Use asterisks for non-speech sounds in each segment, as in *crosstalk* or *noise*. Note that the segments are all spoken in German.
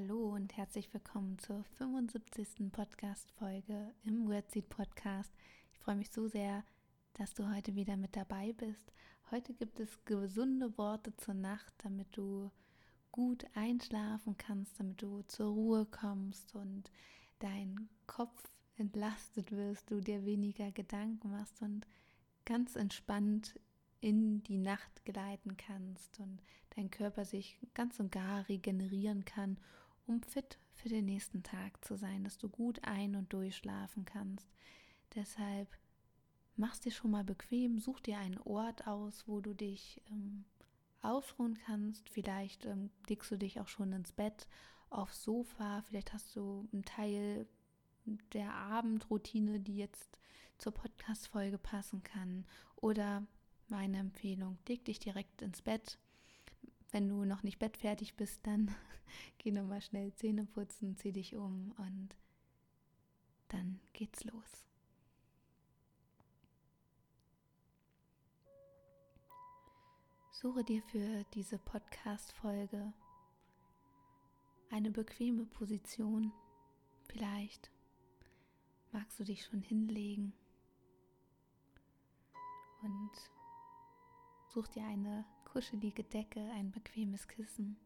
Hallo und herzlich willkommen zur 75. Podcast-Folge im Wordseed Podcast. Ich freue mich so sehr, dass du heute wieder mit dabei bist. Heute gibt es gesunde Worte zur Nacht, damit du gut einschlafen kannst, damit du zur Ruhe kommst und dein Kopf entlastet wirst, du dir weniger Gedanken machst und ganz entspannt in die Nacht gleiten kannst und dein Körper sich ganz und gar regenerieren kann, um fit für den nächsten Tag zu sein, dass du gut ein- und durchschlafen kannst. Deshalb mach's dir schon mal bequem, such dir einen Ort aus, wo du dich ähm, ausruhen kannst. Vielleicht ähm, legst du dich auch schon ins Bett, aufs Sofa, vielleicht hast du einen Teil der Abendroutine, die jetzt zur Podcast-Folge passen kann. Oder meine Empfehlung, leg dich direkt ins Bett. Wenn du noch nicht bettfertig bist, dann *laughs* geh nochmal schnell Zähne putzen, zieh dich um und dann geht's los. Suche dir für diese Podcast-Folge eine bequeme Position. Vielleicht magst du dich schon hinlegen und such dir eine kuschelige Decke, ein bequemes Kissen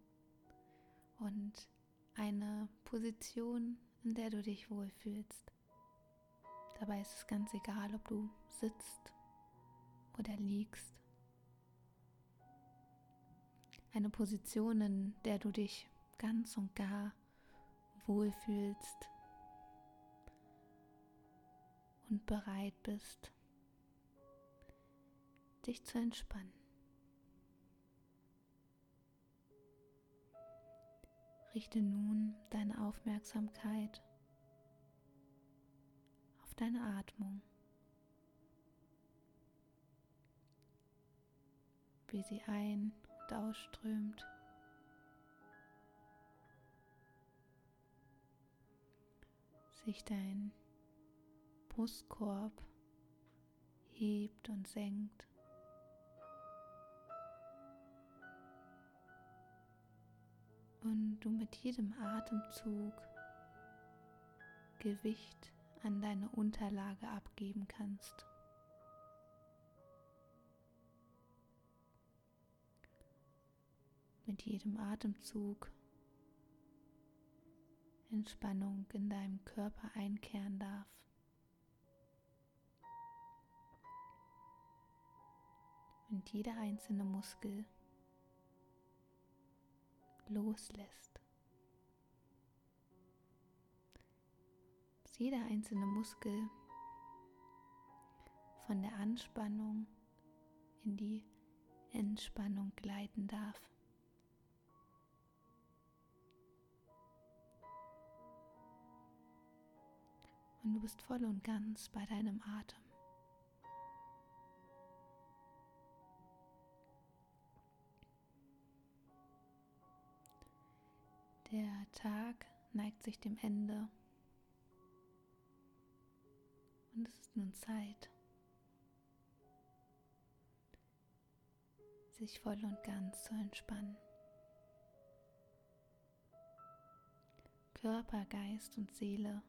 und eine Position, in der du dich wohlfühlst. Dabei ist es ganz egal, ob du sitzt oder liegst. Eine Position, in der du dich ganz und gar wohlfühlst und bereit bist, dich zu entspannen. Richte nun deine Aufmerksamkeit auf deine Atmung, wie sie ein- und ausströmt. Sich dein Brustkorb hebt und senkt. Und du mit jedem Atemzug Gewicht an deine Unterlage abgeben kannst. Mit jedem Atemzug Entspannung in deinem Körper einkehren darf. Und jeder einzelne Muskel loslässt. Dass jeder einzelne Muskel von der Anspannung in die Entspannung gleiten darf. Und du bist voll und ganz bei deinem Atem. Der Tag neigt sich dem Ende und es ist nun Zeit, sich voll und ganz zu entspannen. Körper, Geist und Seele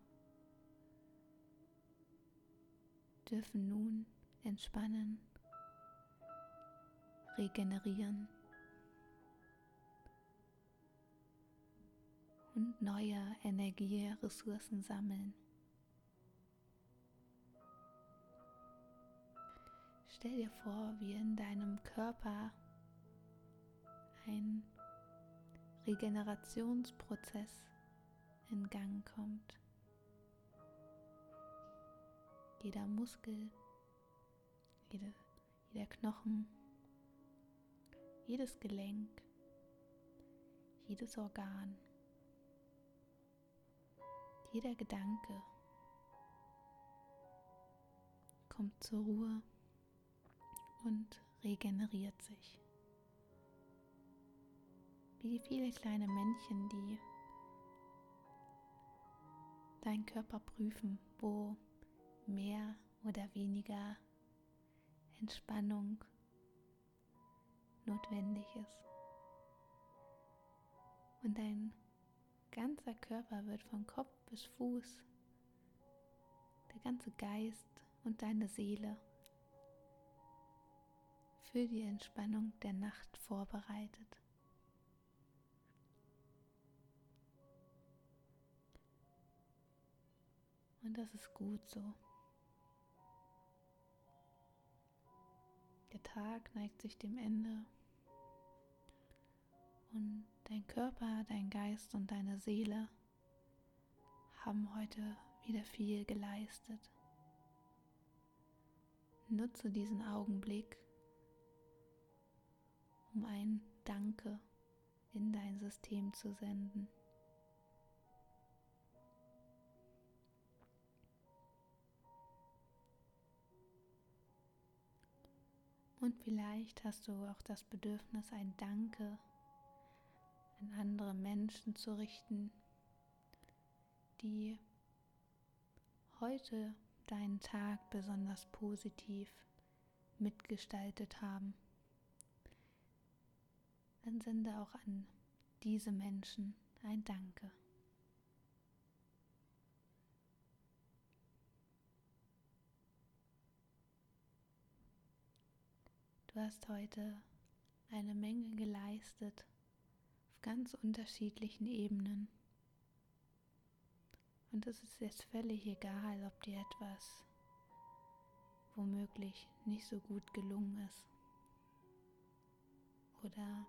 dürfen nun entspannen, regenerieren und neue Energieressourcen sammeln. Stell dir vor, wie in deinem Körper ein Regenerationsprozess in Gang kommt. Jeder Muskel, jede, jeder Knochen, jedes Gelenk, jedes Organ jeder Gedanke kommt zur Ruhe und regeneriert sich. Wie viele kleine Männchen, die deinen Körper prüfen, wo mehr oder weniger Entspannung notwendig ist. Und dein ganzer Körper wird von Kopf bis Fuß, der ganze Geist und deine Seele für die Entspannung der Nacht vorbereitet. Und das ist gut so. Der Tag neigt sich dem Ende und dein Körper, dein Geist und deine Seele haben heute wieder viel geleistet. Nutze diesen Augenblick, um ein Danke in dein System zu senden. Und vielleicht hast du auch das Bedürfnis, ein Danke an andere Menschen zu richten, die heute deinen Tag besonders positiv mitgestaltet haben. Dann sende auch an diese Menschen ein Danke. Du hast heute eine Menge geleistet auf ganz unterschiedlichen Ebenen. Und es ist jetzt völlig egal, ob dir etwas womöglich nicht so gut gelungen ist oder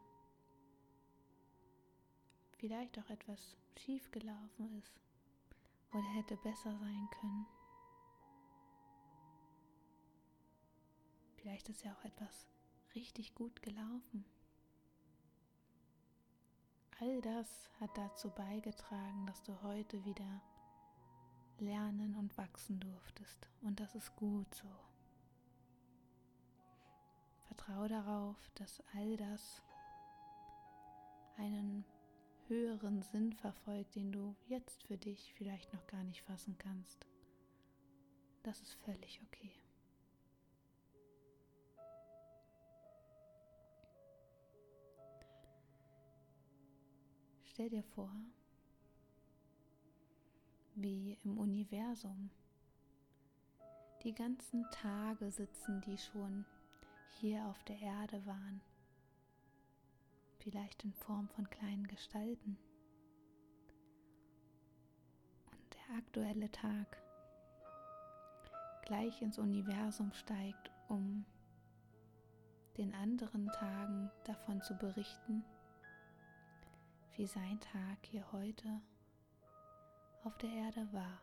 vielleicht auch etwas schief gelaufen ist oder hätte besser sein können. Vielleicht ist ja auch etwas richtig gut gelaufen. All das hat dazu beigetragen, dass du heute wieder lernen und wachsen durftest. Und das ist gut so. Vertraue darauf, dass all das einen höheren Sinn verfolgt, den du jetzt für dich vielleicht noch gar nicht fassen kannst. Das ist völlig okay. Stell dir vor, wie im Universum die ganzen Tage sitzen, die schon hier auf der Erde waren, vielleicht in Form von kleinen Gestalten. Und der aktuelle Tag gleich ins Universum steigt, um den anderen Tagen davon zu berichten, wie sein Tag hier heute auf der Erde war.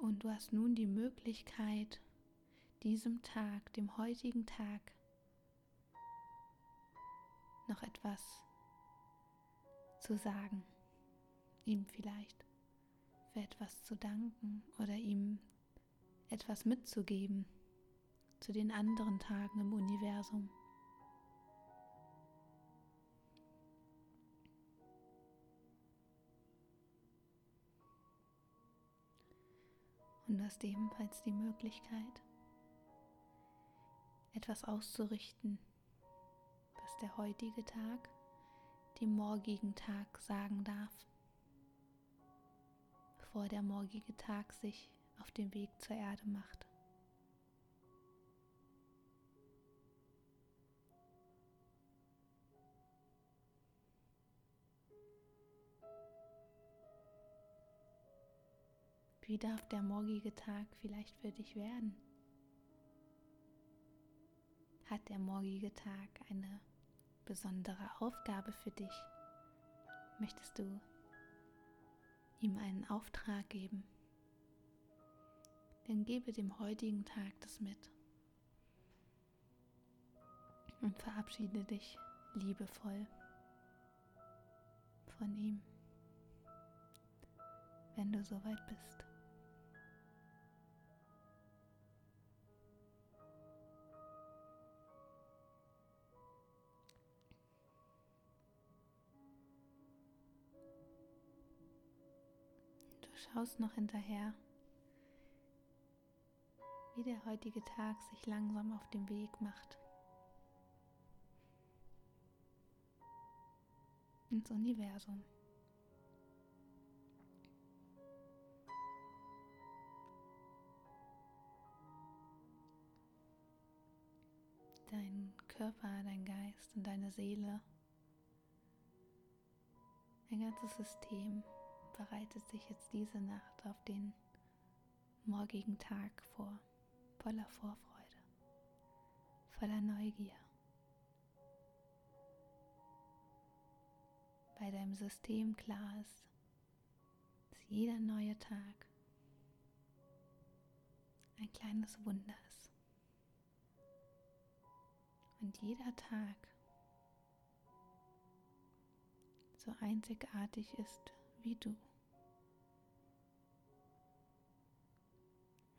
Und du hast nun die Möglichkeit, diesem Tag, dem heutigen Tag, noch etwas zu sagen, ihm vielleicht für etwas zu danken oder ihm etwas mitzugeben zu den anderen Tagen im Universum. Und du hast ebenfalls die Möglichkeit, etwas auszurichten, was der heutige Tag dem morgigen Tag sagen darf, bevor der morgige Tag sich auf den Weg zur Erde macht. Wie darf der morgige Tag vielleicht für dich werden? Hat der morgige Tag eine besondere Aufgabe für dich? Möchtest du ihm einen Auftrag geben? Dann gebe dem heutigen Tag das mit und verabschiede dich liebevoll von ihm, wenn du soweit bist. du schaust noch hinterher, wie der heutige Tag sich langsam auf dem Weg macht. Ins Universum. Dein Körper, dein Geist und deine Seele. Dein ganzes System bereitet sich jetzt diese Nacht auf den morgigen Tag vor, voller Vorfreude, voller Neugier. Bei deinem System klar ist, dass jeder neue Tag ein kleines Wunder ist. Und jeder Tag so einzigartig ist wie du.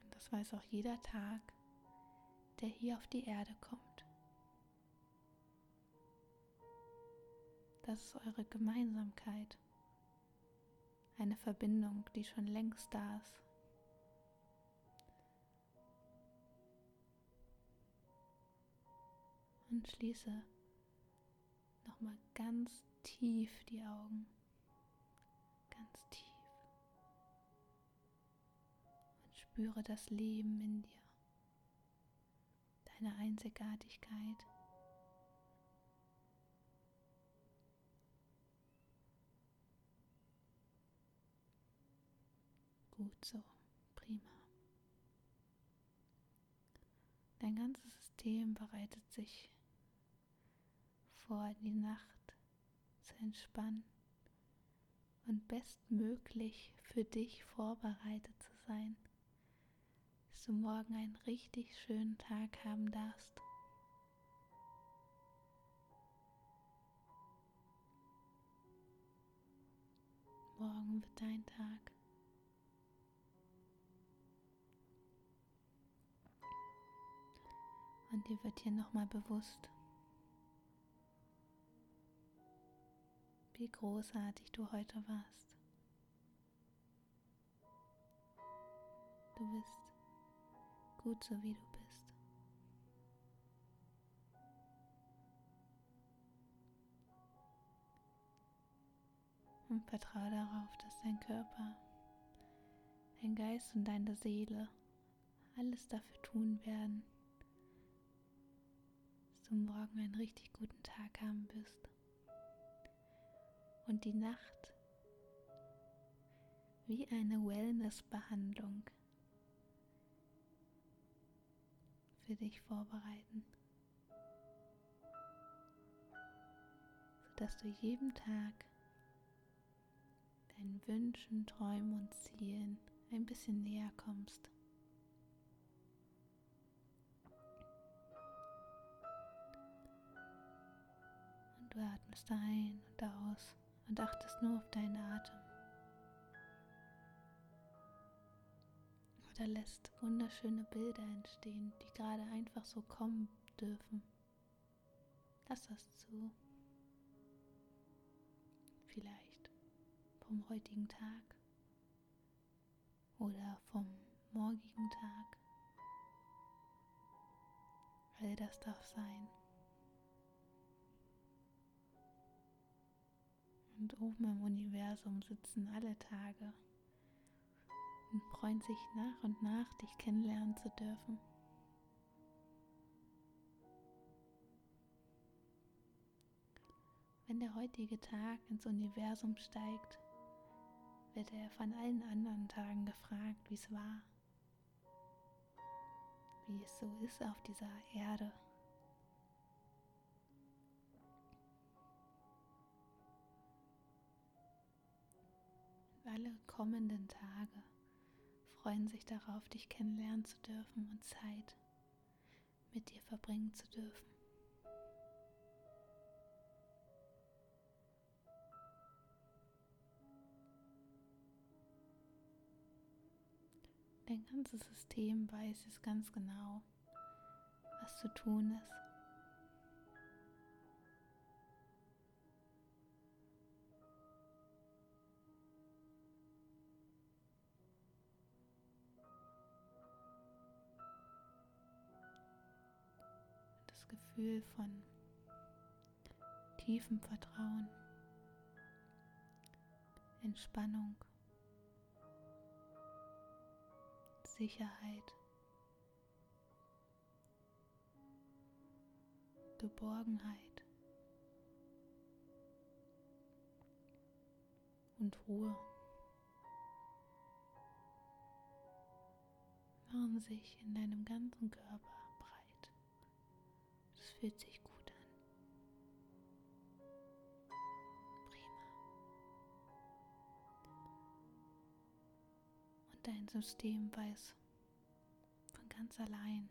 Und das weiß auch jeder Tag, der hier auf die Erde kommt. Das ist eure Gemeinsamkeit, eine Verbindung, die schon längst da ist. Und schließe nochmal ganz tief die Augen. Spüre das Leben in dir, deine Einzigartigkeit. Gut so, prima. Dein ganzes System bereitet sich vor, die Nacht zu entspannen und bestmöglich für dich vorbereitet zu sein du morgen einen richtig schönen Tag haben darfst. Morgen wird dein Tag. Und dir wird hier nochmal bewusst, wie großartig du heute warst. Du bist gut so wie du bist. Und vertraue darauf, dass dein Körper, dein Geist und deine Seele alles dafür tun werden, dass du morgen einen richtig guten Tag haben wirst. Und die Nacht wie eine Wellness-Behandlung für dich vorbereiten, sodass du jeden Tag deinen Wünschen, Träumen und Zielen ein bisschen näher kommst. Und du atmest ein und aus und achtest nur auf deinen Atem. Oder lässt wunderschöne Bilder entstehen, die gerade einfach so kommen dürfen. Lass das zu. Vielleicht vom heutigen Tag oder vom morgigen Tag. All das darf sein. Und oben im Universum sitzen alle Tage und freuen sich nach und nach, dich kennenlernen zu dürfen. Wenn der heutige Tag ins Universum steigt, wird er von allen anderen Tagen gefragt, wie es war, wie es so ist auf dieser Erde. alle kommenden Tage freuen sich darauf, dich kennenlernen zu dürfen und Zeit mit dir verbringen zu dürfen. Dein ganzes System weiß es ganz genau, was zu tun ist. Gefühl von tiefem Vertrauen Entspannung, Sicherheit, Geborgenheit und Ruhe. Machen sich in deinem ganzen Körper fühlt sich gut an. Prima. Und dein System weiß von ganz allein,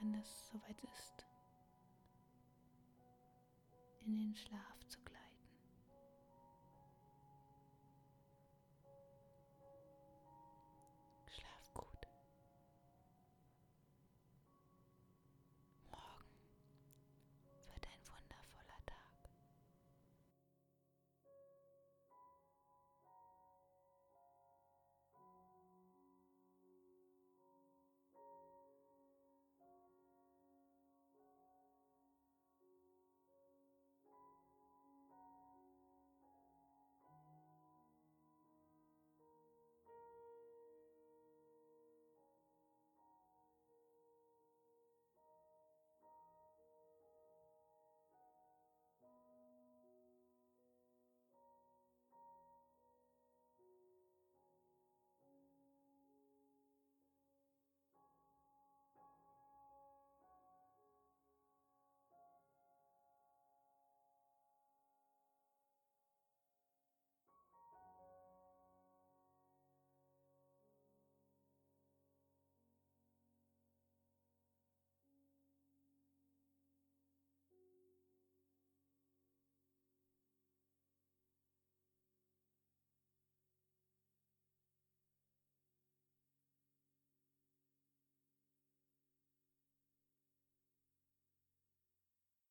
wann es soweit ist, in den Schlaf zu gleiten.